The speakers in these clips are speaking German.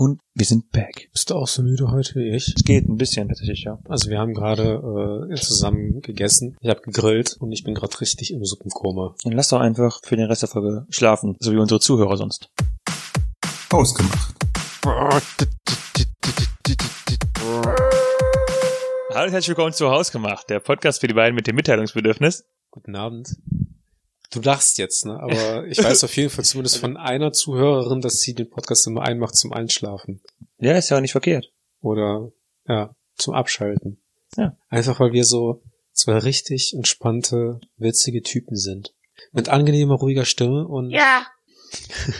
Und wir sind back. Bist du auch so müde heute wie ich? Es geht ein bisschen tatsächlich, ja. Also wir haben gerade äh, zusammen gegessen. Ich habe gegrillt und ich bin gerade richtig im Suppenkoma. Dann lass doch einfach für den Rest der Folge schlafen, so wie unsere Zuhörer sonst. Ausgemacht. Hallo und herzlich willkommen zu Hausgemacht, der Podcast für die beiden mit dem Mitteilungsbedürfnis. Guten Abend. Du lachst jetzt, ne? Aber ich weiß auf jeden Fall zumindest von einer Zuhörerin, dass sie den Podcast immer einmacht zum Einschlafen. Ja, ist ja auch nicht verkehrt. Oder ja, zum Abschalten. Ja. Einfach weil wir so zwei richtig entspannte, witzige Typen sind. Mit angenehmer, ruhiger Stimme und. Ja.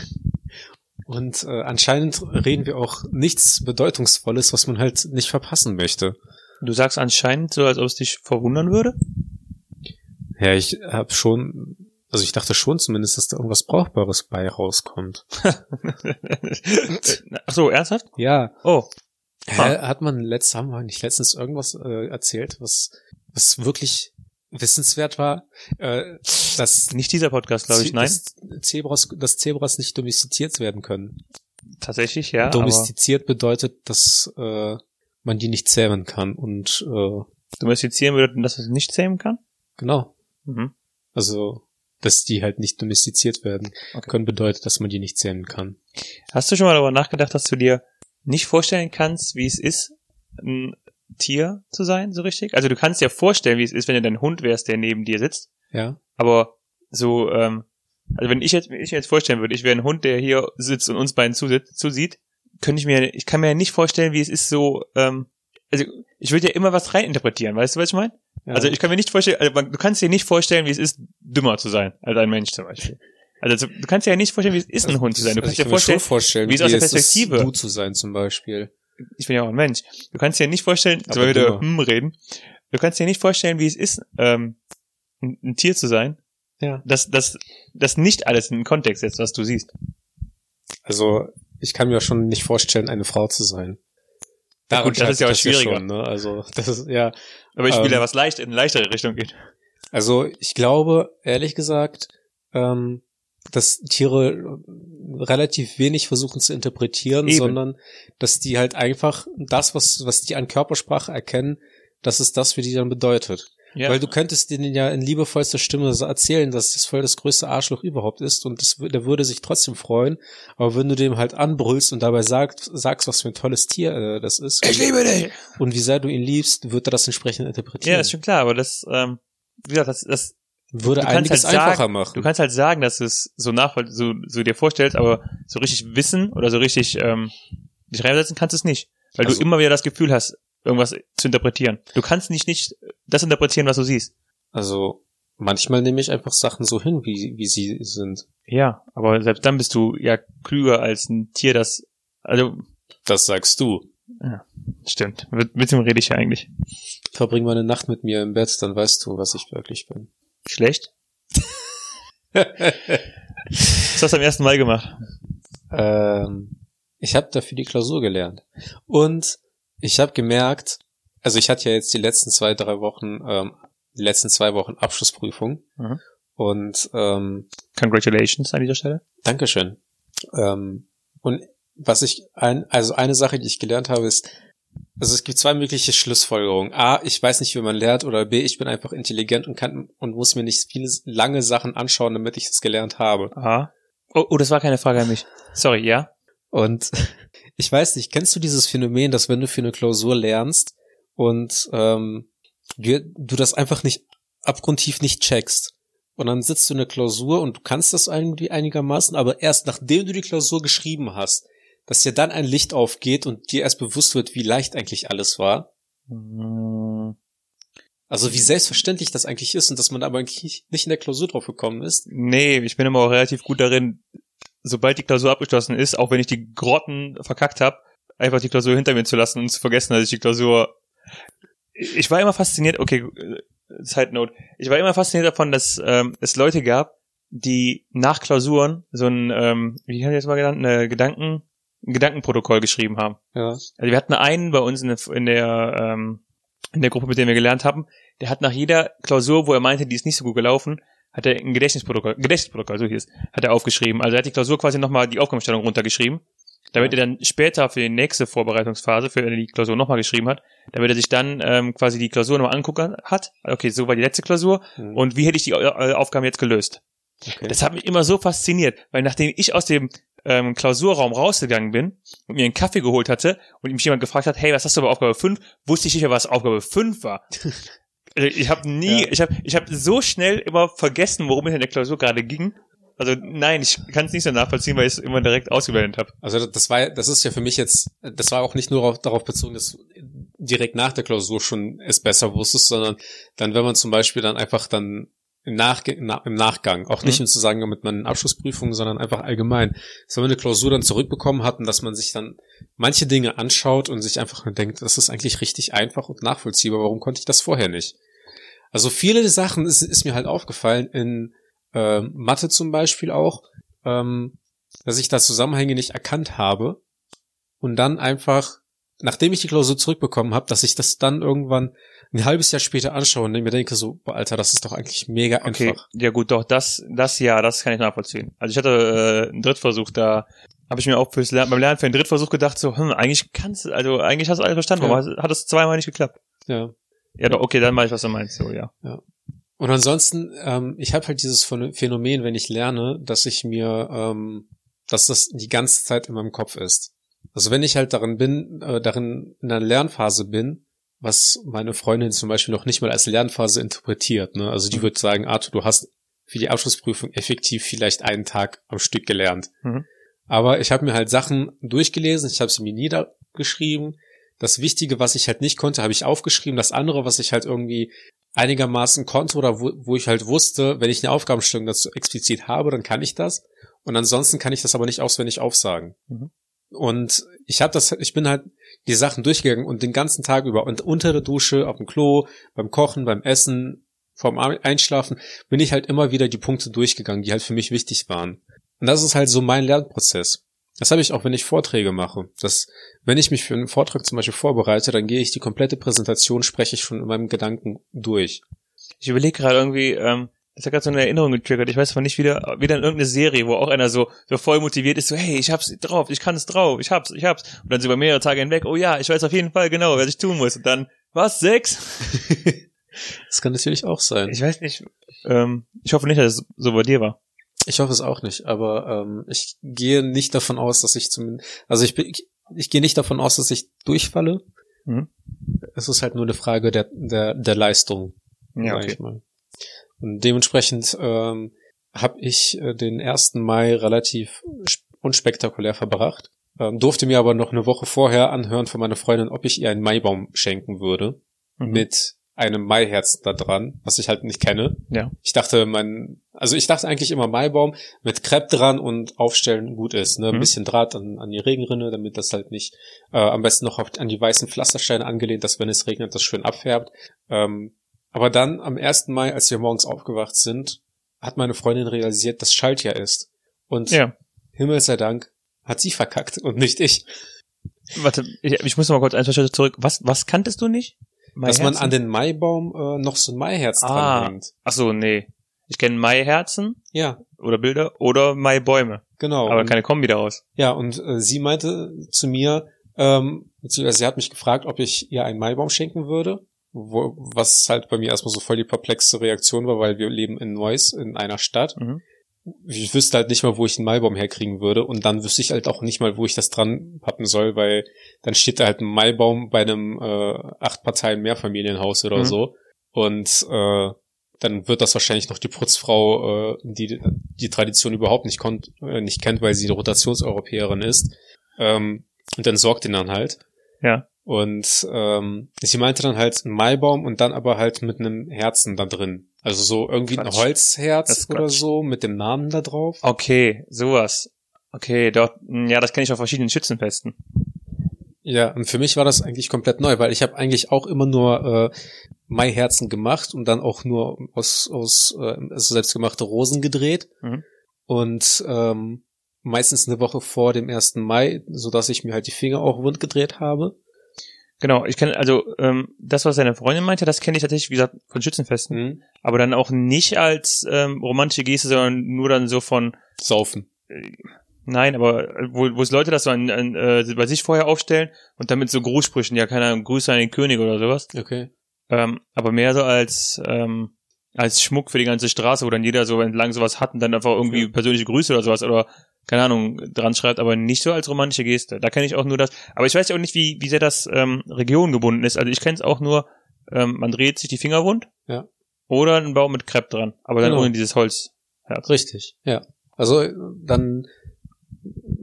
Und äh, anscheinend reden wir auch nichts Bedeutungsvolles, was man halt nicht verpassen möchte. Du sagst anscheinend so, als ob es dich verwundern würde. Ja, ich habe schon, also ich dachte schon zumindest, dass da irgendwas Brauchbares bei rauskommt. Ach so, ernsthaft? Ja. Oh. Hä, hat man letzt, haben wir nicht letztens irgendwas äh, erzählt, was, was wirklich wissenswert war? Äh, dass Nicht dieser Podcast, glaube ich, nein. Dass Zebras, dass Zebras nicht domestiziert werden können. Tatsächlich, ja. Domestiziert bedeutet, dass äh, man die nicht zähmen kann. Und äh, domestizieren würde, dass es nicht zähmen kann? genau, Mhm. also dass die halt nicht domestiziert werden Okay. können, bedeutet, dass man die nicht zähmen kann. Hast du schon mal darüber nachgedacht, dass du dir nicht vorstellen kannst, wie es ist, ein Tier zu sein, so richtig? Also du kannst dir vorstellen, wie es ist, wenn du dein Hund wärst, der neben dir sitzt. Ja. Aber so, ähm, also wenn ich jetzt, wenn ich mir jetzt vorstellen würde, ich wäre ein Hund, der hier sitzt und uns beiden zusitzt, zusieht, könnte ich mir, ich kann mir ja nicht vorstellen, wie es ist so, ähm, also ich würde ja immer was reininterpretieren, weißt du, was ich meine? Ja. Also ich kann mir nicht vorstellen, also du kannst dir nicht vorstellen, wie es ist, dümmer zu sein als ein Mensch zum Beispiel. Also du kannst dir ja nicht vorstellen, wie es ist, ein Hund zu sein. Du Also kannst ich dir vorstellen, vorstellen, wie es aus der ist, Perspektive- du zu sein zum Beispiel. ich bin ja auch ein Mensch. Du kannst dir nicht vorstellen, Aber wieder dümmer. hm reden. Du kannst dir nicht vorstellen, wie es ist, ähm, ein, ein Tier zu sein, Ja. das, das, das nicht alles in den Kontext setzt, was du siehst. Also ich kann mir schon nicht vorstellen, eine Frau zu sein. Ja, gut, das ist ja auch schwieriger. schon, ne? Also das ist ja. Aber ich will Ähm, ja was leicht in eine leichtere Richtung gehen. Also ich glaube, ehrlich gesagt, ähm, dass Tiere äh, relativ wenig versuchen zu interpretieren, Eben. sondern dass die halt einfach das, was, was die an Körpersprache erkennen, dass es das für die dann bedeutet. Ja. Weil du könntest denen ja in liebevollster Stimme so erzählen, dass das voll das größte Arschloch überhaupt ist und das, der würde sich trotzdem freuen. Aber wenn du dem halt anbrüllst und dabei sagst, sagst, was für ein tolles Tier äh, das ist ich liebe dich! und wie sehr du ihn liebst, wird er das entsprechend interpretieren. Ja, ist schon klar, aber das, ähm, wie gesagt, das, das, würde einiges halt sagen- einfacher machen. du kannst halt sagen, dass du es so nachvoll, so, so dir vorstellst, aber so richtig wissen oder so richtig, ähm, dich reinsetzen kannst du es nicht. Weil Also- du immer wieder das Gefühl hast, irgendwas zu interpretieren. Du kannst nicht, nicht das interpretieren, was du siehst. Also manchmal nehme ich einfach Sachen so hin, wie, wie sie sind. Ja, aber selbst dann bist du ja klüger als ein Tier, das, also, Das sagst du. stimmt. Mit, mit dem rede ich ja eigentlich. Verbring mal eine Nacht mit mir im Bett, dann weißt du, was ich wirklich bin. Schlecht? Was hast du am ersten Mal gemacht? ähm, ich habe dafür die Klausur gelernt. Und ich habe gemerkt, also ich hatte ja jetzt die letzten zwei, drei Wochen, ähm, die letzten zwei Wochen Abschlussprüfung. Mhm. Und ähm, Congratulations an dieser Stelle. Dankeschön. Ähm, und was ich ein, also eine Sache, die ich gelernt habe, ist, also es gibt zwei mögliche Schlussfolgerungen. A, ich weiß nicht, wie man lernt, oder B, ich bin einfach intelligent und kann und muss mir nicht viele lange Sachen anschauen, damit ich es gelernt habe. Aha. Oh, oh, das war keine Frage an mich. Sorry, ja? Und ich weiß nicht, kennst du dieses Phänomen, dass wenn du für eine Klausur lernst und ähm, du, du das einfach nicht abgrundtief nicht checkst und dann sitzt du in der Klausur und du kannst das irgendwie einigermaßen, aber erst nachdem du die Klausur geschrieben hast, dass dir dann ein Licht aufgeht und dir erst bewusst wird, wie leicht eigentlich alles war. Mm, Also wie selbstverständlich das eigentlich ist und dass man aber eigentlich nicht in der Klausur drauf gekommen ist. Nee, ich bin immer auch relativ gut darin, sobald die Klausur abgeschlossen ist, auch wenn ich die Grotten verkackt habe, einfach die Klausur hinter mir zu lassen und zu vergessen, dass ich die Klausur. Ich war immer fasziniert, okay, Side Note, ich war immer fasziniert davon, dass ähm, es Leute gab, die nach Klausuren so ein, ähm, wie haben die das mal genannt, eine Gedanken, ein Gedankenprotokoll geschrieben haben. Ja. Also wir hatten einen bei uns in der, in der, ähm, in der Gruppe, mit der wir gelernt haben, der hat nach jeder Klausur, wo er meinte, die ist nicht so gut gelaufen, hat er ein Gedächtnisprotokoll, Gedächtnisprotokoll, so hieß, hat er aufgeschrieben. Also er hat die Klausur quasi nochmal die Aufgabenstellung runtergeschrieben damit er dann später für die nächste Vorbereitungsphase, für er die Klausur nochmal geschrieben hat, damit er sich dann ähm, quasi die Klausur nochmal angucken hat. Okay, so war die letzte Klausur. Mhm. Und wie hätte ich die äh, Aufgaben jetzt gelöst? Okay. Das hat mich immer so fasziniert, weil nachdem ich aus dem ähm, Klausurraum rausgegangen bin und mir einen Kaffee geholt hatte und mich jemand gefragt hat, hey, was hast du bei Aufgabe 5, wusste ich nicht mehr, was Aufgabe 5 war. Also ich habe nie, Ja. ich habe ich hab so schnell immer vergessen, worum es in der Klausur gerade ging. Also nein, ich kann es nicht so nachvollziehen, weil ich es immer direkt ausgeblendet habe. Also das war, das ist ja für mich jetzt, das war auch nicht nur auf, darauf bezogen, dass direkt nach der Klausur schon es besser wusstest, sondern dann, wenn man zum Beispiel dann einfach dann im, Nachge na, im Nachgang, auch nicht Mhm. im Zusammenhang mit meinen Abschlussprüfungen, sondern einfach allgemein, dass wenn man eine Klausur dann zurückbekommen hat und dass man sich dann manche Dinge anschaut und sich einfach nur denkt, das ist eigentlich richtig einfach und nachvollziehbar, warum konnte ich das vorher nicht? Also viele Sachen ist, ist mir halt aufgefallen, in äh, Mathe zum Beispiel auch, ähm, dass ich da Zusammenhänge nicht erkannt habe und dann einfach, nachdem ich die Klausur zurückbekommen habe, dass ich das dann irgendwann ein halbes Jahr später anschaue und mir denke so, boah, Alter, das ist doch eigentlich mega Okay, einfach. ja gut, doch, das, das ja, das kann ich nachvollziehen. Also ich hatte äh, einen Drittversuch, da habe ich mir auch fürs Lernen, beim Lernen für einen Drittversuch gedacht, so, hm, eigentlich kannst du, also eigentlich hast du alles verstanden, Ja. warum hat, es zweimal nicht geklappt? Ja. Ja, doch, okay, dann weiß ich, was du meinst, so, ja. Und ansonsten, ähm, ich habe halt dieses Phäno- Phänomen, wenn ich lerne, dass ich mir, ähm, dass das die ganze Zeit in meinem Kopf ist. Also wenn ich halt darin bin, äh, darin in einer Lernphase bin, was meine Freundin zum Beispiel noch nicht mal als Lernphase interpretiert, ne? Also die Mhm. wird sagen, Arthur, du hast für die Abschlussprüfung effektiv vielleicht einen Tag am Stück gelernt. Mhm. Aber ich habe mir halt Sachen durchgelesen, ich habe sie mir niedergeschrieben. Das Wichtige, was ich halt nicht konnte, habe ich aufgeschrieben. Das andere, was ich halt irgendwie einigermaßen konnte oder wo, wo ich halt wusste, wenn ich eine Aufgabenstellung dazu explizit habe, dann kann ich das. Und ansonsten kann ich das aber nicht auswendig aufsagen. Mhm. Und ich habe das, ich bin halt die Sachen durchgegangen und den ganzen Tag über und unter der Dusche, auf dem Klo, beim Kochen, beim Essen, vorm Einschlafen, bin ich halt immer wieder die Punkte durchgegangen, die halt für mich wichtig waren. Und das ist halt so mein Lernprozess. Das habe ich auch, wenn ich Vorträge mache. Das, wenn ich mich für einen Vortrag zum Beispiel vorbereite, dann gehe ich die komplette Präsentation, spreche ich schon in meinem Gedanken durch. Ich überlege gerade irgendwie, ähm, das hat gerade so eine Erinnerung getriggert. Ich weiß aber nicht wieder, wieder in irgendeine Serie, wo auch einer so, so voll motiviert ist, so, hey, ich hab's drauf, ich kann es drauf, ich hab's, ich hab's. Und dann so über mehrere Tage hinweg, oh ja, ich weiß auf jeden Fall genau, was ich tun muss. Und dann, was, sechs? Das kann natürlich auch sein. Ich weiß nicht, ähm, ich hoffe nicht, dass es so bei dir war. Ich hoffe es auch nicht, aber ähm, ich gehe nicht davon aus, dass ich zumindest, also ich, bin- ich, ich gehe nicht davon aus, dass ich durchfalle. Mhm. Es ist halt nur eine Frage der, der, der Leistung, Ja, okay. Und dementsprechend ähm, habe ich äh, den 1. Mai relativ sp- unspektakulär verbracht, ähm, durfte mir aber noch eine Woche vorher anhören von meiner Freundin, ob ich ihr einen Maibaum schenken würde Mhm. mit einem Maiherz da dran, was ich halt nicht kenne. Ja. Ich dachte, mein, also ich dachte eigentlich immer Maibaum mit Crepe dran und aufstellen gut ist, ne? Ein Mhm. bisschen Draht an, an die Regenrinne, damit das halt nicht, äh, am besten noch auf, an die weißen Pflastersteine angelehnt, dass wenn es regnet, das schön abfärbt. Ähm, aber dann am 1. Mai, als wir morgens aufgewacht sind, hat meine Freundin realisiert, dass Schaltjahr ist. Und Ja. Himmel sei Dank hat sie verkackt und nicht ich. Warte, ich, ich muss noch mal kurz ein, zwei Schritte zurück. Was, was kanntest du nicht? Dass man an den Maibaum äh, noch so ein Maiherz Ah. dranhängt. Ach so, nee. Ich kenne Maiherzen Ja, oder Bilder oder Maibäume. genau. Aber Und- keine Kombi daraus. Ja, und äh, sie meinte zu mir, ähm, beziehungsweise sie hat mich gefragt, ob ich ihr einen Maibaum schenken würde, wo, was halt bei mir erstmal so voll die perplexe Reaktion war, weil wir leben in Neuss, in einer Stadt. Mhm. Ich wüsste halt nicht mal, wo ich einen Maibaum herkriegen würde und dann wüsste ich halt auch nicht mal, wo ich das dran pappen soll, weil dann steht da halt ein Maibaum bei einem äh, acht Parteien Mehrfamilienhaus oder Mhm. so und äh, dann wird das wahrscheinlich noch die Putzfrau, äh, die die Tradition überhaupt nicht, konnt, äh, nicht kennt, weil sie eine Rotationseuropäerin ist. Ähm, und dann sorgt ihn dann halt. Ja. Und ähm, sie meinte dann halt ein Maibaum und dann aber halt mit einem Herzen da drin. Also so irgendwie ein Quatsch. Holzherz Das ist oder Quatsch. so mit dem Namen da drauf. Okay, sowas. Okay, dort, ja, das kenne ich auf verschiedenen Schützenfesten. Ja, und für mich war das eigentlich komplett neu, weil ich habe eigentlich auch immer nur äh, Maiherzen gemacht und dann auch nur aus, aus äh, also selbstgemachte Rosen gedreht. Mhm. Und ähm, meistens eine Woche vor dem 1. Mai, so dass ich mir halt die Finger auch wund gedreht habe. Genau, ich kenne, also ähm, das, was deine Freundin meinte, das kenne ich tatsächlich, wie gesagt, von Schützenfesten. Mhm. Aber dann auch nicht als ähm, romantische Geste, sondern nur dann so von, Saufen. Nein, aber äh, wo, wo es Leute das so an, an, äh, bei sich vorher aufstellen und damit so Grußsprüchen, ja, keine Ahnung, Grüße an den König oder sowas. Okay. Ähm, aber mehr so als, ähm, als Schmuck für die ganze Straße, wo dann jeder so entlang sowas hat und dann einfach irgendwie Ja. persönliche Grüße oder sowas oder keine Ahnung dran schreibt, aber nicht so als romantische Geste. Da kenne ich auch nur das. Aber ich weiß ja auch nicht, wie, wie sehr das ähm, regiongebunden ist. Also ich kenne es auch nur, ähm, man dreht sich die Finger wund. Ja. Oder ein Baum mit Crepe dran. Aber dann Genau. ohne dieses Holz. Richtig, ja. Also äh, dann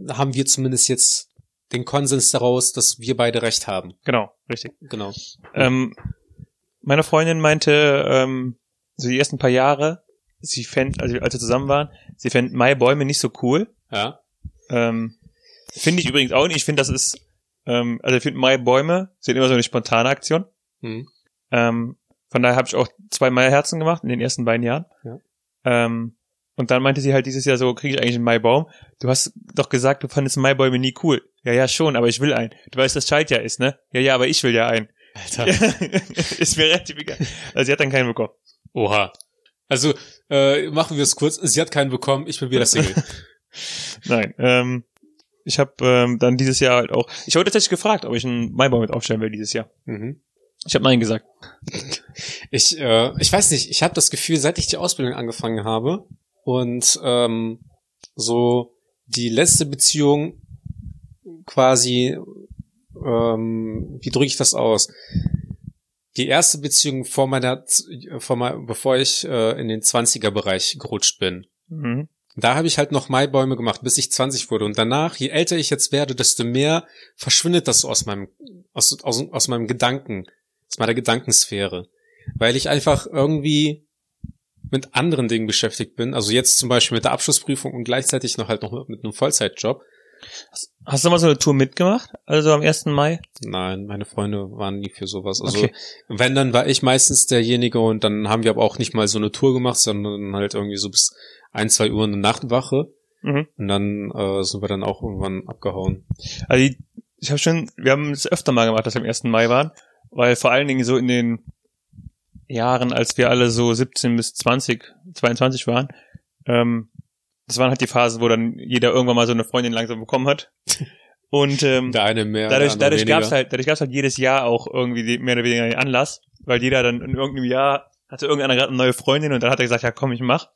haben wir zumindest jetzt den Konsens daraus, dass wir beide recht haben. Genau, richtig. Genau. Ähm, meine Freundin meinte, ähm, so die ersten paar Jahre, sie fänd, also als wir zusammen waren, sie fänd Maibäume nicht so cool. Ja. Ähm, finde ich übrigens auch nicht. Ich finde, das ist, ähm, also ich finde Maibäume sind immer so eine spontane Aktion. Hm. Ähm, von daher habe ich auch zwei Maiherzen gemacht in den ersten beiden Jahren. Ja. Ähm, und dann meinte sie halt dieses Jahr so, kriege ich eigentlich einen Maibaum? Du hast doch gesagt, du fandest Maibäume nie cool. Ja, ja, schon, aber ich will einen. Du weißt, das Schaltjahr ist, ne? Ja, ja, aber ich will ja einen. Alter. ist mir relativ egal. Also sie hat dann keinen bekommen. Oha. Also, äh, machen wir es kurz. Sie hat keinen bekommen, ich bin wieder Single. Nein. Ähm, ich habe ähm, dann dieses Jahr halt auch. Ich wurde tatsächlich gefragt, ob ich einen Maibaum mit aufstellen will dieses Jahr. mhm. Ich habe nein gesagt. Ich, äh, ich weiß nicht, ich habe das Gefühl, seit ich die Ausbildung angefangen habe und ähm, so die letzte Beziehung quasi, ähm, wie drücke ich das aus? Die erste Beziehung vor meiner, vor meiner bevor ich äh, in den 20er-Bereich gerutscht bin. Mhm. Da habe ich halt noch Maibäume gemacht, bis ich 20 wurde. Und danach, je älter ich jetzt werde, desto mehr verschwindet das so aus meinem, aus, aus, aus meinem Gedanken, aus meiner Gedankensphäre. Weil ich einfach irgendwie mit anderen Dingen beschäftigt bin. Also jetzt zum Beispiel mit der Abschlussprüfung und gleichzeitig noch halt noch mit einem Vollzeitjob. Hast du mal so eine Tour mitgemacht? Also am 1. Mai? Nein, meine Freunde waren nie für sowas. Also Okay. wenn, dann war ich meistens derjenige und dann haben wir aber auch nicht mal so eine Tour gemacht, sondern halt irgendwie so bis ein, zwei Uhr eine Nachtwache. Mhm. Und dann äh, sind wir dann auch irgendwann abgehauen. Also ich, ich habe schon, wir haben es öfter mal gemacht, dass wir am 1. Mai waren, weil vor allen Dingen so in den Jahren, als wir alle so 17 bis 20, 22 waren, ähm, das waren halt die Phasen, wo dann jeder irgendwann mal so eine Freundin langsam bekommen hat. Und ähm, Der eine mehr, dadurch, der dadurch weniger. gab's halt, dadurch gab's halt jedes Jahr auch irgendwie mehr oder weniger einen Anlass, weil jeder dann in irgendeinem Jahr hatte irgendeiner gerade eine neue Freundin und dann hat er gesagt, ja komm, ich mach.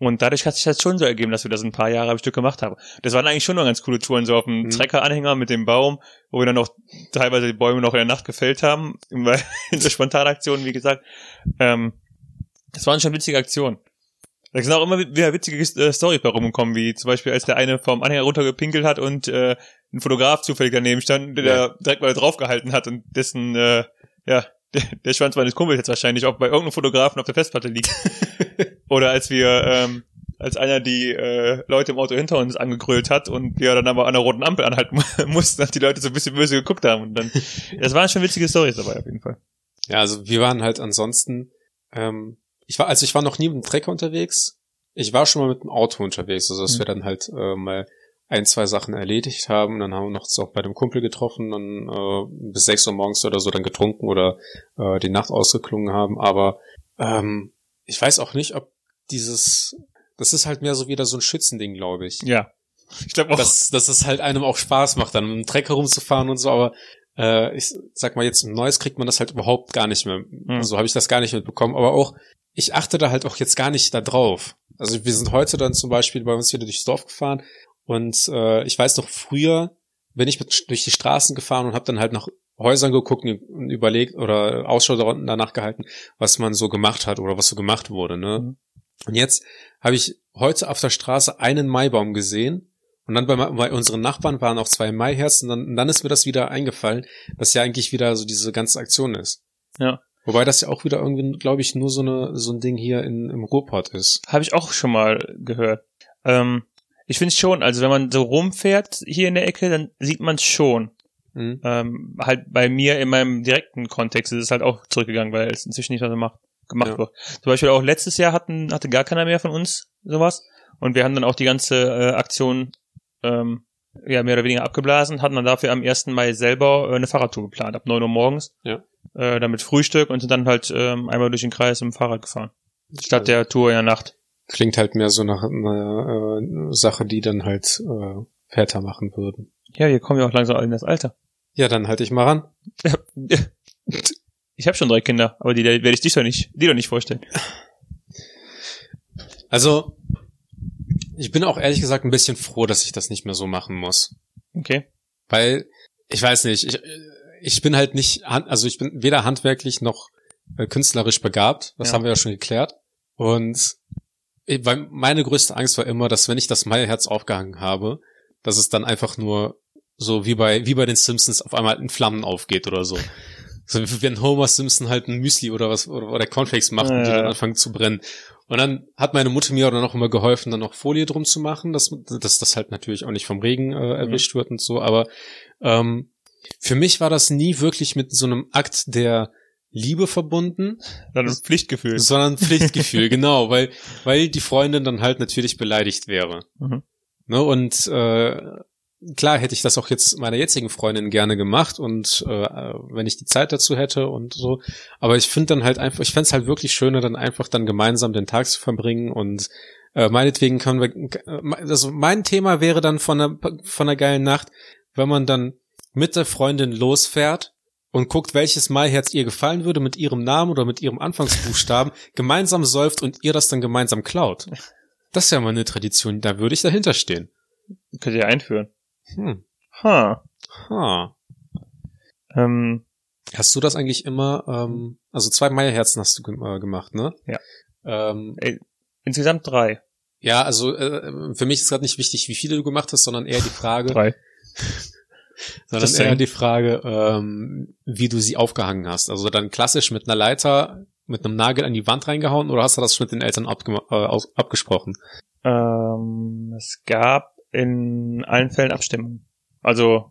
Und dadurch hat sich das schon so ergeben, dass wir das ein paar Jahre am Stück gemacht haben. Das waren eigentlich schon noch ganz coole Touren, so auf dem Mhm. Trecker-Anhänger mit dem Baum, wo wir dann noch teilweise die Bäume noch in der Nacht gefällt haben, weil in der Spontanaktion, wie gesagt. Ähm, das waren schon witzige Aktionen. Da sind auch immer wieder witzige äh, Storys bei rumgekommen, wie zum Beispiel, als der eine vom Anhänger runtergepinkelt hat und äh, ein Fotograf zufällig daneben stand, der Ja. da direkt mal draufgehalten hat und dessen, äh, ja, der, der Schwanz meines Kumpels jetzt wahrscheinlich auch bei irgendeinem Fotografen auf der Festplatte liegt. Oder als wir, ähm, als einer die äh, Leute im Auto hinter uns angegrölt hat und wir dann aber an der roten Ampel anhalten mussten, dass die Leute so ein bisschen böse geguckt haben. Und dann, das waren schon witzige Stories dabei auf jeden Fall. Ja, also wir waren halt ansonsten, ähm, ich war, also ich war noch nie mit dem Trecker unterwegs. Ich war schon mal mit dem Auto unterwegs, also dass Mhm. wir dann halt äh, mal ein, zwei Sachen erledigt haben. Dann haben wir noch auch bei dem Kumpel getroffen, dann äh, bis sechs Uhr morgens oder so dann getrunken oder äh, die Nacht ausgeklungen haben. Aber ähm, ich weiß auch nicht, ob dieses, das ist halt mehr so wieder so ein Schützending, glaube ich. Ja. Ich glaube auch. dass, dass es halt einem auch Spaß macht, dann mit dem Trecker rumzufahren und so, aber äh, ich sag mal jetzt im Neues kriegt man das halt überhaupt gar nicht mehr. Also habe ich das gar nicht mitbekommen, aber auch ich achte da halt auch jetzt gar nicht da drauf. Also wir sind heute dann zum Beispiel bei uns wieder durchs Dorf gefahren und äh, ich weiß noch früher bin ich mit, durch die Straßen gefahren und habe dann halt nach Häusern geguckt und überlegt oder Ausschau danach gehalten, was man so gemacht hat oder was so gemacht wurde. Ne? Mhm. Und jetzt habe ich heute auf der Straße einen Maibaum gesehen und dann bei, bei unseren Nachbarn waren auch zwei Maiherzen. Dann, und dann ist mir das wieder eingefallen, dass ja eigentlich wieder so diese ganze Aktion ist. Ja. Wobei das ja auch wieder irgendwie, glaube ich, nur so eine so ein Ding hier in, im Ruhrpott ist. Habe ich auch schon mal gehört. Ähm, ich finde schon, also wenn man so rumfährt hier in der Ecke, dann sieht man es schon. Mhm. Ähm, halt bei mir in meinem direkten Kontext ist es halt auch zurückgegangen, weil es inzwischen nicht mehr so macht, gemacht Ja. wird. Zum Beispiel auch letztes Jahr hatten, hatte gar keiner mehr von uns sowas. Und wir haben dann auch die ganze äh, Aktion ähm, ja, mehr oder weniger abgeblasen, hatten dann dafür am 1. Mai selber äh, eine Fahrradtour geplant, ab 9 Uhr morgens. Ja. Äh, damit Frühstück und sind dann halt ähm, einmal durch den Kreis im Fahrrad gefahren. Statt der Tour in der Nacht. Klingt halt mehr so nach einer äh, Sache, die dann halt äh, Väter machen würden. Ja, wir kommen ja auch langsam in das Alter. Ja, dann halte ich mal ran. Ich habe schon drei Kinder, aber die die werde ich dich doch nicht, die doch nicht vorstellen. Also, ich bin auch ehrlich gesagt ein bisschen froh, dass ich das nicht mehr so machen muss. Okay. Weil, ich weiß nicht, ich, ich bin halt nicht, also ich bin weder handwerklich noch äh, künstlerisch begabt. Das Ja. haben wir ja schon geklärt. Und ich- weil meine größte Angst war immer, dass wenn ich das Meierherz aufgehangen habe, dass es dann einfach nur so wie bei, wie bei den Simpsons auf einmal in Flammen aufgeht oder so. So wie wenn Homer Simpson halt ein Müsli oder was, oder, oder Cornflakes macht und die Ja. dann anfangen zu brennen. Und dann hat meine Mutter mir dann auch immer geholfen, dann noch Folie drum zu machen, dass, dass das halt natürlich auch nicht vom Regen äh, erwischt wird und so. Aber ähm, für mich war das nie wirklich mit so einem Akt der Liebe verbunden, Dann ein Pflichtgefühl. sondern Pflichtgefühl, genau, weil, weil die Freundin dann halt natürlich beleidigt wäre. Mhm. Ne, und äh, klar hätte ich das auch jetzt meiner jetzigen Freundin gerne gemacht und äh, wenn ich die Zeit dazu hätte und so. Aber ich finde dann halt einfach, ich fände es halt wirklich schöner, dann einfach dann gemeinsam den Tag zu verbringen und äh, meinetwegen können wir, äh, also mein Thema wäre dann von einer, von einer geilen Nacht, wenn man dann mit der Freundin losfährt und guckt, welches Maiherz ihr gefallen würde mit ihrem Namen oder mit ihrem Anfangsbuchstaben, gemeinsam säuft und ihr das dann gemeinsam klaut. Das ist ja mal eine Tradition, da würde ich dahinter stehen. Könnt ihr einführen. Hm. Ha. Ha. Ähm, Hast du das eigentlich immer, ähm, also zwei Meierherzen hast du ge äh, gemacht, ne? Ja. Ähm, insgesamt drei. ja, also äh, für mich ist gerade nicht wichtig, wie viele du gemacht hast, sondern eher die Frage, Drei. sondern Just eher die Frage, ähm, wie du sie aufgehangen hast. Also dann klassisch mit einer Leiter, mit einem Nagel an die Wand reingehauen oder hast du das mit den Eltern abgema- äh, abgesprochen? Ähm, es gab in allen Fällen Abstimmungen. Also,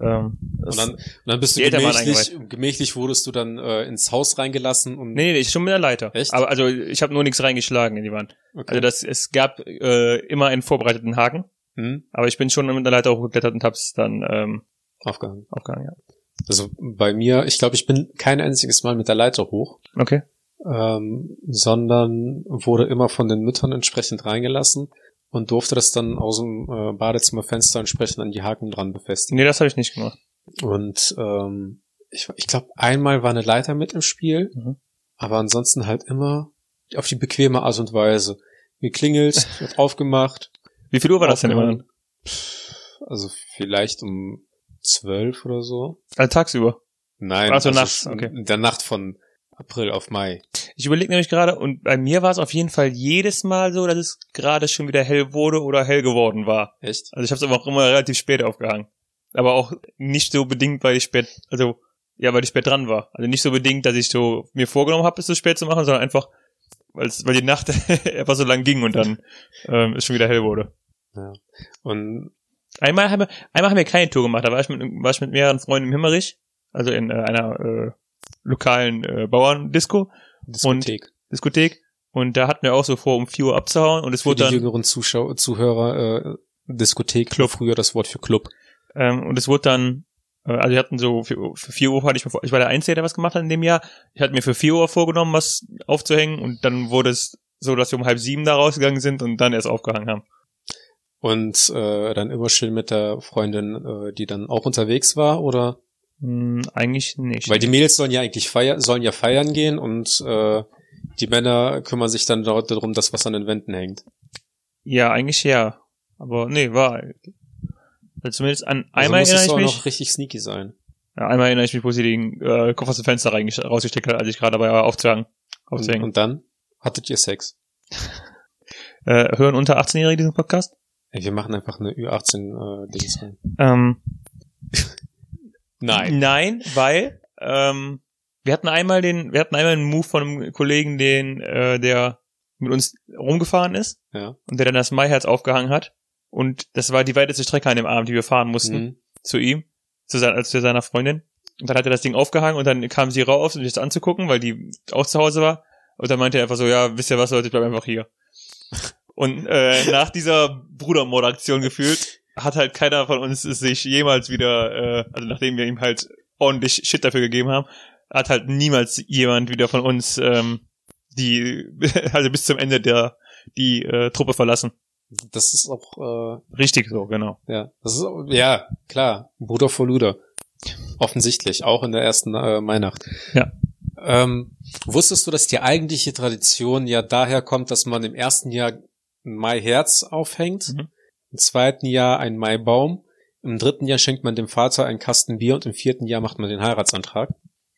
ähm, Und dann, und dann bist du gemächlich, gemächlich wurdest du dann äh, ins Haus reingelassen und nee, nee, ich schon mit der Leiter. Echt? Aber also ich habe nur nichts reingeschlagen in die Wand. okay. Also das, es gab äh, immer einen vorbereiteten Haken, hm, aber ich bin schon mit der Leiter hochgeklettert und hab's dann ähm, aufgehangen. aufgehangen. Ja. Also bei mir, ich glaube, ich bin kein einziges Mal mit der Leiter hoch. Okay. ähm, sondern wurde immer von den Müttern entsprechend reingelassen und durfte das dann aus dem äh, Badezimmerfenster entsprechend an die Haken dran befestigen. Nee, das habe ich nicht gemacht. Und ähm, ich, ich glaube, einmal war eine Leiter mit im Spiel, Mhm. aber ansonsten halt immer auf die bequeme Art und Weise. Geklingelt, wird aufgemacht. Wie viel Uhr war das denn immer? Pff, Also vielleicht um zwölf oder so. Also tagsüber. Nein, also nachts, okay. in der Nacht von April auf Mai. Ich überlege nämlich gerade, und bei mir war es auf jeden Fall jedes Mal so, dass es gerade schon wieder hell wurde oder hell geworden war. Echt? Also ich habe es aber auch immer relativ spät aufgehangen. Aber auch nicht so bedingt, weil ich spät, also ja, weil ich spät dran war. Also nicht so bedingt, dass ich so mir vorgenommen habe, es so spät zu machen, sondern einfach, weil's, weil die Nacht einfach so lang ging und dann ähm, es schon wieder hell wurde. Und Einmal haben wir, einmal haben wir keine Tour gemacht, da war ich mit, war ich mit mehreren Freunden im Himmerich, also in äh, einer äh, lokalen äh, Bauerndisco, Diskothek. Diskothek. Und da hatten wir auch so vor, um 4 Uhr abzuhauen und es Für wurde die dann, jüngeren Zuschauer, Zuhörer, äh, Diskothek, Club. früher das Wort für Club. ähm, und es wurde dann, äh, also wir hatten so, für, für 4 Uhr hatte ich mir vor, ich war der Einzige, der was gemacht hat in dem Jahr. Ich hatte mir für 4 Uhr vorgenommen, was aufzuhängen und dann wurde es so, dass wir um halb sieben da rausgegangen sind und dann erst aufgehangen haben. Und äh, dann immer schön mit der Freundin, äh, die dann auch unterwegs war, oder? Hm, eigentlich nicht. Weil die Mädels sollen ja eigentlich feiern, sollen ja feiern gehen und äh, die Männer kümmern sich dann dort darum, dass was an den Wänden hängt. ja, eigentlich ja. Aber nee, war. Also zumindest an Also einmal muss erinnere es ich auch mich. noch richtig sneaky sein. Ja, einmal erinnere ich mich, wo sie den äh, aus dem Fenster rausgesteckt hat, als ich gerade dabei war aufzuhängen. Und, aufzuhängen. und dann hattet ihr Sex. äh, hören unter 18-Jährige diesen Podcast? Ey, wir machen einfach eine Ü18-Dings rein. Ähm, Nein. Nein, weil ähm, wir hatten einmal den, wir hatten einmal einen Move von einem Kollegen, den, äh, der mit uns rumgefahren ist Ja. und der dann das Maiherz aufgehangen hat. Und das war die weiteste Strecke an dem Abend, die wir fahren mussten, Mhm. zu ihm, zu, sein, als zu seiner Freundin. Und dann hat er das Ding aufgehangen und dann kam sie raus, um sich das anzugucken, weil die auch zu Hause war. Und dann meinte er einfach so, ja, wisst ihr was, Leute, ich bleib einfach hier. Und äh, nach dieser Brudermordaktion gefühlt hat halt keiner von uns sich jemals wieder, äh, also nachdem wir ihm halt ordentlich Shit dafür gegeben haben, hat halt niemals jemand wieder von uns ähm, die, also bis zum Ende der die äh, Truppe verlassen. Das ist auch, Richtig so, genau. äh, ja, das ist, auch- ja, klar, Bruder vor Luder. Offensichtlich, auch in der ersten äh, Mainacht. Ja. Ähm, wusstest du, dass die eigentliche Tradition ja daher kommt, dass man im ersten Jahr ein Maiherz aufhängt, Mhm. Im zweiten Jahr einen Maibaum, im dritten Jahr schenkt man dem Vater einen Kasten Bier und im vierten Jahr macht man den Heiratsantrag?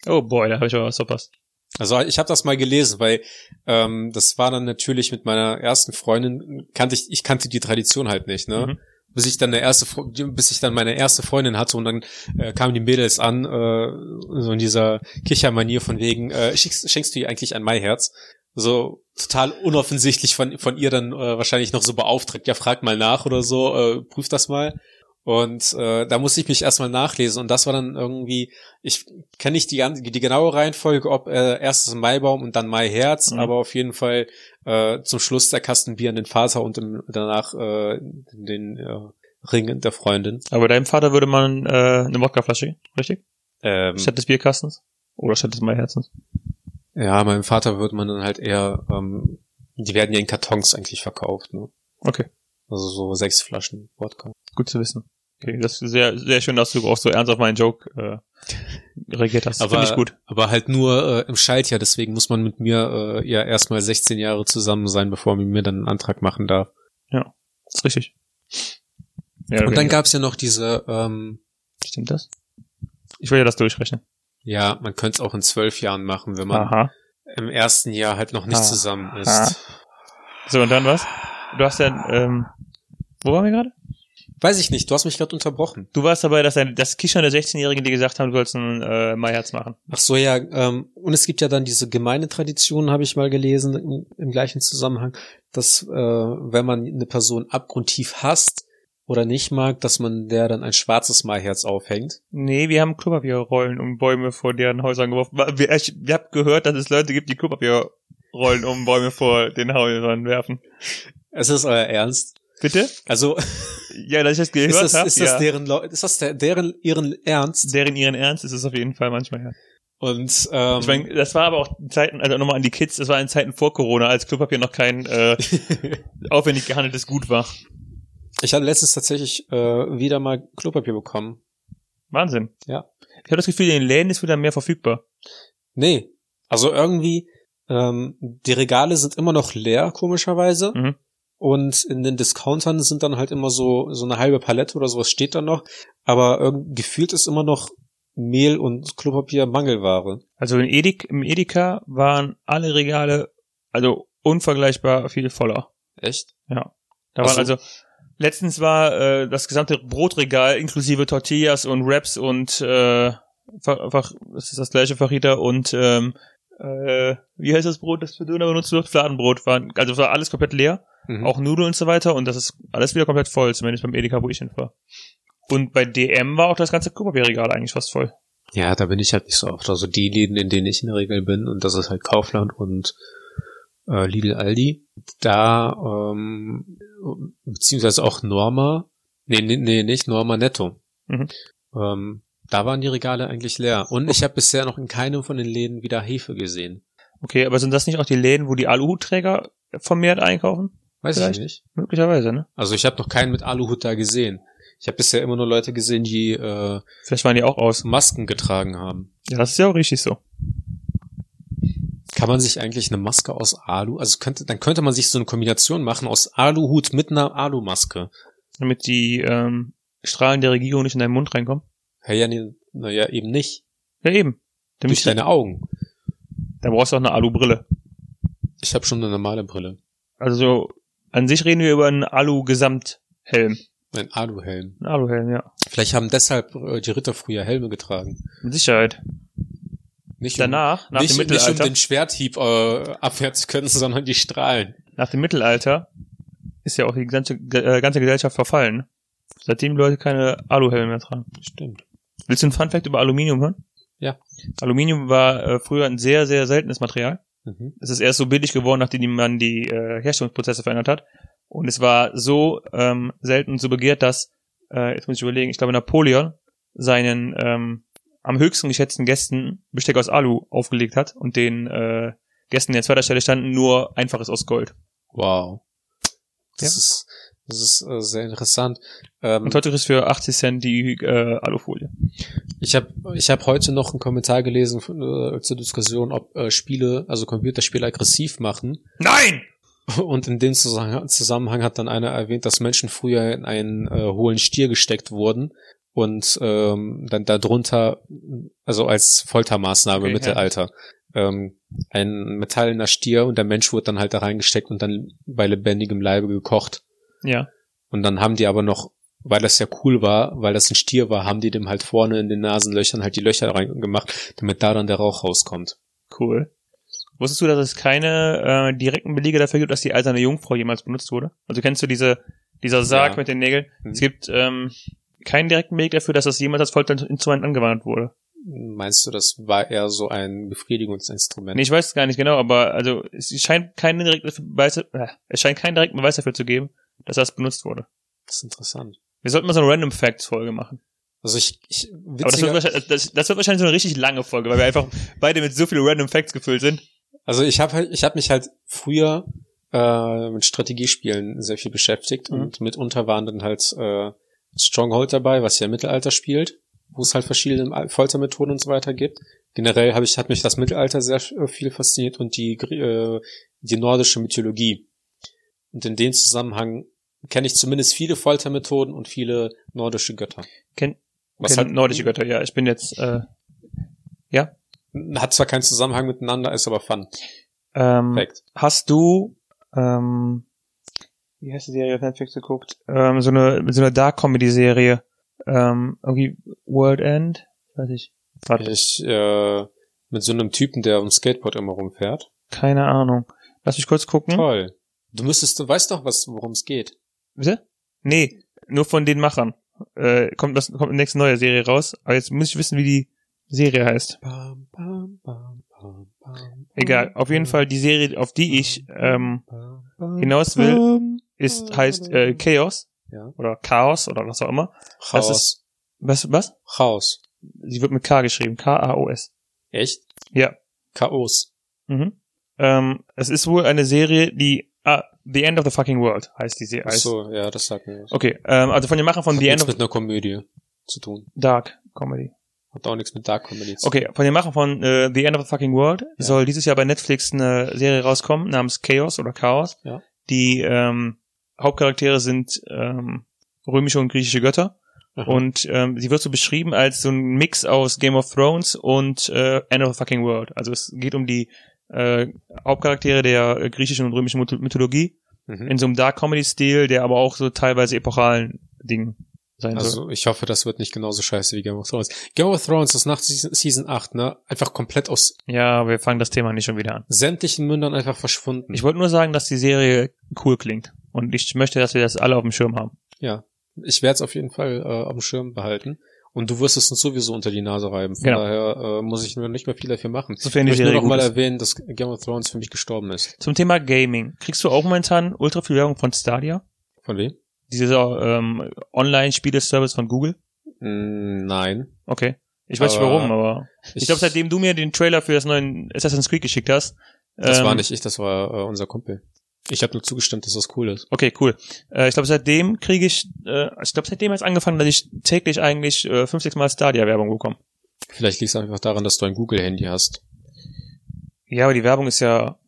Oh boy, da habe ich aber was verpasst. Also ich habe das mal gelesen, weil ähm, das war dann natürlich mit meiner ersten Freundin kannte ich ich kannte die Tradition halt nicht, ne? Mhm. Bis ich dann der erste bis ich dann meine erste Freundin hatte und dann äh, kamen die Mädels an äh, so in dieser Kichermanier von wegen äh, schenkst, schenkst du ihr eigentlich ein Maiherz? So total unoffensichtlich von von ihr dann äh, wahrscheinlich noch so beauftragt, ja frag mal nach oder so, äh, prüf das mal. Und äh, da musste ich mich erstmal nachlesen und das war dann irgendwie, ich kenne nicht die, die genaue Reihenfolge, ob äh, erstes Maibaum und dann Maiherz, Mhm. aber auf jeden Fall äh, zum Schluss der Kasten Bier an den Vater und im, danach äh, den äh, Ring der Freundin. Aber deinem Vater würde man äh, eine Wodkaflasche, richtig? Ähm, Statt des Bierkastens? Oder statt des Maiherzens? Ja, meinem Vater würde man dann halt eher, ähm, die werden ja in Kartons eigentlich verkauft, ne? Okay, Also so sechs Flaschen Wodka. gut zu wissen. Okay, das ist sehr, sehr schön, dass du auch so ernst auf meinen Joke äh, reagiert hast. Aber- Finde ich gut. Aber halt nur äh, im Schaltjahr, deswegen muss man mit mir äh, ja erstmal 16 Jahre zusammen sein, bevor man mir dann einen Antrag machen darf. Das ist richtig. Ja, Und dann gab's ja noch diese, ähm, Stimmt das? Ich will ja das durchrechnen. Ja, man könnte es auch in zwölf Jahren machen, wenn man Aha. im ersten Jahr halt noch nicht Ah. zusammen ist. Ah. So, und dann was? Du hast ja, ähm, wo waren wir gerade? Weiß ich nicht, du hast mich gerade unterbrochen. Du warst dabei, dass dein, das Kichern der 16-Jährigen dir gesagt haben, du sollst ein äh, Maiherz machen. Ach so, ja, ähm, und es gibt ja dann diese Gemeindetradition, habe ich mal gelesen, im, im gleichen Zusammenhang, dass äh, wenn man eine Person abgrundtief hasst oder nicht mag, dass man der dann ein schwarzes Maiherz aufhängt. Nee, wir haben Klopapierrollen um Bäume vor deren Häusern geworfen. Wir, ich, wir haben gehört, dass es Leute gibt, die Klopapierrollen um Bäume vor den Häusern werfen. Es ist euer Ernst. Bitte? Also Ja, dass ich das gehört ist das, habe. ist das ja. deren Leu- ist das der, deren ihren Ernst? deren ihren Ernst ist es auf jeden Fall manchmal, ja. Und ähm, Ich meine, das war aber auch Zeiten, also nochmal an die Kids, das war in Zeiten vor Corona, als Klopapier noch kein äh, aufwendig gehandeltes Gut war. Ich hatte letztens tatsächlich äh, wieder mal Klopapier bekommen. Wahnsinn. Ja. Ich habe das Gefühl, in den Läden ist wieder mehr verfügbar. Nee, also irgendwie ähm, die Regale sind immer noch leer komischerweise. Mhm. Und in den Discountern sind dann halt immer so, so eine halbe Palette oder sowas steht da noch. Aber gefühlt ist immer noch Mehl und Klopapier Mangelware. Also in Edik, im Edeka waren alle Regale also unvergleichbar viel voller. Echt? Ja. Da Ach waren so. also letztens war äh, das gesamte Brotregal inklusive Tortillas und Wraps und äh, Fach, Fach, das ist das gleiche Fajita und ähm, äh, wie heißt das Brot, das für Döner benutzt wird? Fladenbrot. Waren, also es war alles komplett leer, Mhm. auch Nudeln und so weiter und das ist alles wieder komplett voll, zumindest beim Edeka, wo ich hin war. Und bei DM war auch das ganze Klopapierregal eigentlich fast voll. Ja, da bin ich halt nicht so oft. Also die Läden, in denen ich in der Regel bin, und das ist halt Kaufland und äh, Lidl Aldi, da, ähm, beziehungsweise auch Norma, nee, nee, nee nicht Norma Netto. Mhm. Ähm, da waren die Regale eigentlich leer. Und ich habe bisher noch in keinem von den Läden wieder Hefe gesehen. Okay, aber sind das nicht auch die Läden, wo die Aluhutträger vermehrt einkaufen? Weiß Vielleicht. ich nicht. Möglicherweise, ne? Also ich habe noch keinen mit Aluhut da gesehen. Ich habe bisher immer nur Leute gesehen, die äh, Vielleicht waren die auch aus. Masken getragen haben. Ja, das ist ja auch richtig so. Kann man sich eigentlich eine Maske aus Alu, also könnte, dann könnte man sich so eine Kombination machen aus Aluhut mit einer Alumaske. Damit die ähm, Strahlen der Regierung nicht in deinen Mund reinkommen. Ja, ja, nee, naja, eben nicht. Ja, eben. Damit Durch deine Augen. da brauchst du auch eine Alubrille. Ich habe schon eine normale Brille. Also so, an sich reden wir über einen Alu-Gesamthelm. Ein Aluhelm. Ein Aluhelm, ja. Vielleicht haben deshalb äh, die Ritter früher Helme getragen. Mit Sicherheit. Nicht Danach, um, nach nicht, dem nicht um Mittelalter, den Schwerthieb äh, zu können, sondern die Strahlen. nach dem Mittelalter ist ja auch die ganze, äh, ganze Gesellschaft verfallen. Seitdem die Leute keine Aluhelme mehr tragen. Stimmt. Willst du einen Funfact über Aluminium hören? Ja. Aluminium war äh, früher ein sehr, sehr seltenes Material. Mhm. Es ist erst so billig geworden, nachdem man die äh, Herstellungsprozesse verändert hat. Und es war so ähm, selten und so begehrt, dass, äh, jetzt muss ich überlegen, ich glaube Napoleon seinen ähm, am höchsten geschätzten Gästen Besteck aus Alu aufgelegt hat und den äh, Gästen, die an zweiter Stelle standen, nur einfaches aus Gold. Wow. Das Ja. ist, das ist äh, sehr interessant. Ähm, Und heute kriegst du für 80 Cent die äh, Alufolie. ich habe ich hab heute noch einen Kommentar gelesen äh, zur Diskussion, ob äh, Spiele, also Computerspiele aggressiv machen. Nein! Und in dem Zusammenhang, Zusammenhang hat dann einer erwähnt, dass Menschen früher in einen äh, hohlen Stier gesteckt wurden und ähm, dann darunter, also als Foltermaßnahme Okay, im Mittelalter, ähm, ein metallener Stier und der Mensch wurde dann halt da reingesteckt und dann bei lebendigem Leibe gekocht. Ja. Und dann haben die aber noch, weil das ja cool war, weil das ein Stier war, haben die dem halt vorne in den Nasenlöchern halt die Löcher reingemacht, damit da dann der Rauch rauskommt. Cool. Wusstest du, dass es keine äh, direkten Belege dafür gibt, dass die eiserne Jungfrau jemals benutzt wurde? Also kennst du diese, dieser Sarg Ja. mit den Nägeln? Mhm. Es gibt ähm, keinen direkten Beleg dafür, dass das jemals als Folterinstrument angewandt wurde. Meinst du, das war eher so ein Befriedigungsinstrument? Nee, ich weiß es gar nicht genau, aber also es scheint keinen direkten Beweis, äh, es scheint keinen direkten Beweis dafür zu geben, dass das benutzt wurde. Das ist interessant. Wir sollten mal so eine Random Facts Folge machen. Also ich, ich Aber das wird, witziger, wahrscheinlich, das, das wird wahrscheinlich so eine richtig lange Folge, weil wir einfach beide mit so vielen Random Facts gefüllt sind. also ich habe halt, ich habe mich halt früher äh, mit Strategiespielen sehr viel beschäftigt Mhm. und mitunter waren dann halt äh, Stronghold dabei, was ja im Mittelalter spielt, wo es halt verschiedene Foltermethoden und so weiter gibt. Generell habe ich hat mich das Mittelalter sehr äh, viel fasziniert und die äh, die nordische Mythologie. Und in dem Zusammenhang kenne ich zumindest viele Foltermethoden und viele nordische Götter. Kennt Was halt nordische Götter, ja. Ich bin jetzt, äh, ja. hat zwar keinen Zusammenhang miteinander, ist aber fun. Ähm, Fact. hast du, ähm, wie heißt die Serie auf Netflix geguckt? Ähm, so eine, so eine Dark Comedy Serie. Ähm, irgendwie World End? Weiß ich. Warte, Ich, äh, mit so einem Typen, der auf dem Skateboard immer rumfährt. keine Ahnung. Lass mich kurz gucken. Toll. Du müsstest, du weißt doch, was, worum es geht. Bitte? Nee, nur von den Machern. Äh, kommt das, kommt eine nächste neue Serie raus. Aber jetzt muss ich wissen, wie die Serie heißt. Bam, bam, bam, bam, Egal. Auf jeden Fall die Serie, auf die ich ähm, hinaus will, ist heißt äh, Chaos Ja. oder Chaos oder was auch immer. Das Chaos. ist- Was? Was? Chaos. Sie wird mit K geschrieben. K-A-O-S. Echt? Ja. Chaos. Mhm. Ähm, es ist wohl eine Serie, die ah, The End of the Fucking World heißt die Serie. Ach so, ja, das sagt mir was. Okay, ähm, also von den Machern von Hat The End of mit einer Komödie zu tun. Dark Comedy. Hat auch nichts mit Dark Comedy zu. Okay, von den Machern von äh, The End of the Fucking World Ja. soll dieses Jahr bei Netflix eine Serie rauskommen namens Chaos oder Chaos. Ja. Die ähm, Hauptcharaktere sind ähm, römische und griechische Götter. Aha. Und ähm, sie wird so beschrieben als so ein Mix aus Game of Thrones und äh, End of the Fucking World. Also es geht um die äh, Hauptcharaktere der äh, griechischen und römischen Mytho- Mythologie Mhm. in so einem Dark Comedy Stil, der aber auch so teilweise epochalen Dingen sein soll. Also ich hoffe, das wird nicht genauso scheiße wie Game of Thrones. Game of Thrones ist nach Season, Season 8, ne? Einfach komplett aus Ja, wir fangen das Thema nicht schon wieder an. sämtlichen Mündern einfach verschwunden. Ich wollte nur sagen, dass die Serie cool klingt und ich möchte, dass wir das alle auf dem Schirm haben. ja. Ich werde es auf jeden Fall äh, auf dem Schirm behalten. Und du wirst es uns sowieso unter die Nase reiben. Von Genau. daher äh, muss ich nur nicht mehr viel dafür machen. Sofern Ich möchte nur noch mal ist. erwähnen, dass Game of Thrones für mich gestorben ist. Zum Thema Gaming. Kriegst du auch momentan ultra viel Werbung von Stadia? Von wem? Dieser ähm, Online-Spiele-Service von Google? Mm, nein. Okay. Ich weiß nicht Aber warum, aber ich glaube, seitdem du mir den Trailer für das neue Assassin's Creed geschickt hast. Das ähm, war nicht ich, das war äh, unser Kumpel. Ich habe nur zugestimmt, dass das cool ist. Okay, cool. Äh, ich glaube, seitdem kriege ich, äh, ich glaube, seitdem hat es angefangen, dass ich täglich eigentlich äh, fünf, sechs Mal Stadia-Werbung bekomme. Vielleicht liegt es einfach daran, dass du ein Google-Handy hast. Ja, aber die Werbung ist ja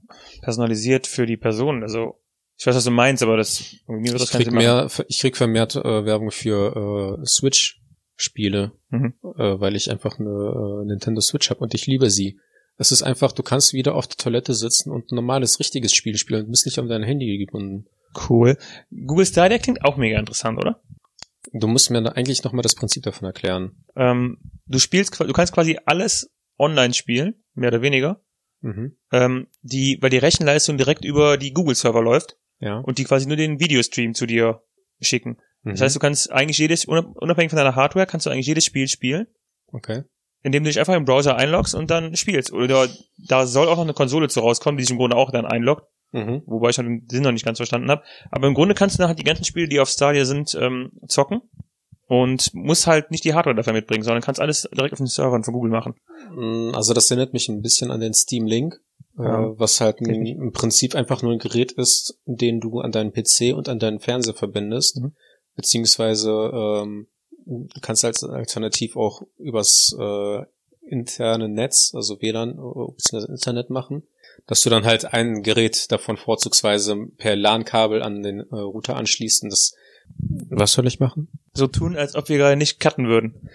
personalisiert für die Person. Also, ich weiß, was du meinst, aber das, mir wird das Ich krieg, mehr, ich krieg vermehrt äh, Werbung für äh, Switch-Spiele, Mhm. äh, weil ich einfach eine äh, Nintendo Switch habe und ich liebe sie. Es ist einfach, du kannst wieder auf der Toilette sitzen und ein normales, richtiges Spiel spielen und bist nicht an dein Handy gebunden. Cool. Google Stadia klingt auch mega interessant, oder? Du musst mir da eigentlich nochmal das Prinzip davon erklären. Ähm, du spielst, du kannst quasi alles online spielen, mehr oder weniger, Mhm. ähm, die, weil die Rechenleistung direkt über die Google-Server läuft Ja. und die quasi nur den Videostream zu dir schicken. Mhm. Das heißt, du kannst eigentlich jedes, unab- unabhängig von deiner Hardware, kannst du eigentlich jedes Spiel spielen, okay. indem du dich einfach im Browser einloggst und dann spielst. Oder da soll auch noch eine Konsole zu rauskommen, die sich im Grunde auch dann einloggt, Mhm. wobei ich den Sinn noch nicht ganz verstanden habe. Aber im Grunde kannst du dann halt die ganzen Spiele, die auf Stadia sind, ähm, zocken und musst halt nicht die Hardware dafür mitbringen, sondern kannst alles direkt auf den Servern von Google machen. Mm, Also das erinnert mich ein bisschen an den Steam Link. Ja. äh, was halt ein, im Prinzip einfach nur ein Gerät ist, den du an deinen PC und an deinen Fernseher verbindest, Mhm. beziehungsweise ähm, du kannst als alternativ auch übers äh, interne Netz, also WLAN äh, beziehungsweise Internet machen, dass du dann halt ein Gerät davon vorzugsweise per LAN-Kabel an den äh, Router anschließt und das was soll ich machen? So tun, als ob wir gerade nicht cutten würden,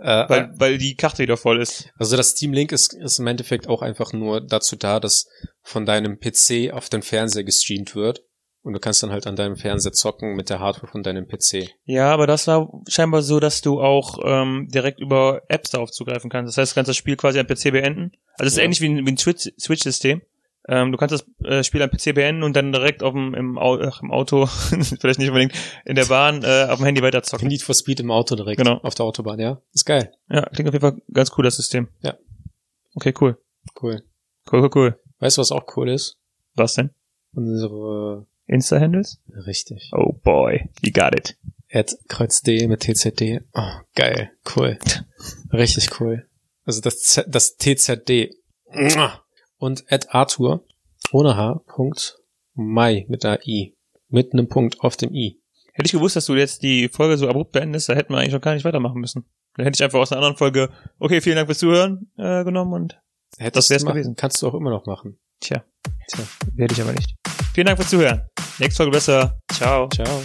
Äh, weil, weil die Karte wieder voll ist. Also das Steam Link ist, ist im Endeffekt auch einfach nur dazu da, dass von deinem PC auf den Fernseher gestreamt wird und du kannst dann halt an deinem Fernseher zocken mit der Hardware von deinem PC. Ja, aber das war scheinbar so, dass du auch ähm, direkt über Apps darauf zugreifen kannst. Das heißt, du kannst das Spiel quasi am PC beenden. Also es ist Ja. ähnlich wie ein, wie ein Switch- Switch-System. Ähm, du kannst das äh, Spiel am PC beenden und dann direkt auf dem, im, Au ach, im Auto, vielleicht nicht unbedingt, in der Bahn äh, auf dem Handy weiterzocken. Need for Speed im Auto direkt. Genau. Auf der Autobahn, ja. Ist geil. Ja, klingt auf jeden Fall ganz cool, das System. Ja. Okay, cool. Cool. Cool, cool, cool. Weißt du, was auch cool ist? Was denn? Unsere, Insta-Handles? richtig. Oh boy, you got it. Ad Kreuz D mit TZD. Oh, geil. Cool. Richtig cool. Also das, Z, das TZD. Und Ad Arthur ohne H. Punkt Mai mit der I. Mit einem Punkt auf dem I. Hätte ich gewusst, dass du jetzt die Folge so abrupt beendest, da hätten wir eigentlich noch gar nicht weitermachen müssen. Dann hätte ich einfach aus einer anderen Folge, okay, vielen Dank fürs Zuhören, äh, genommen und Hättest Das wär's machen. gewesen. Kannst du auch immer noch machen. tja, Tja. werde ich aber nicht. Vielen Dank fürs Zuhören. Nächste Folge besser. Ciao. Ciao.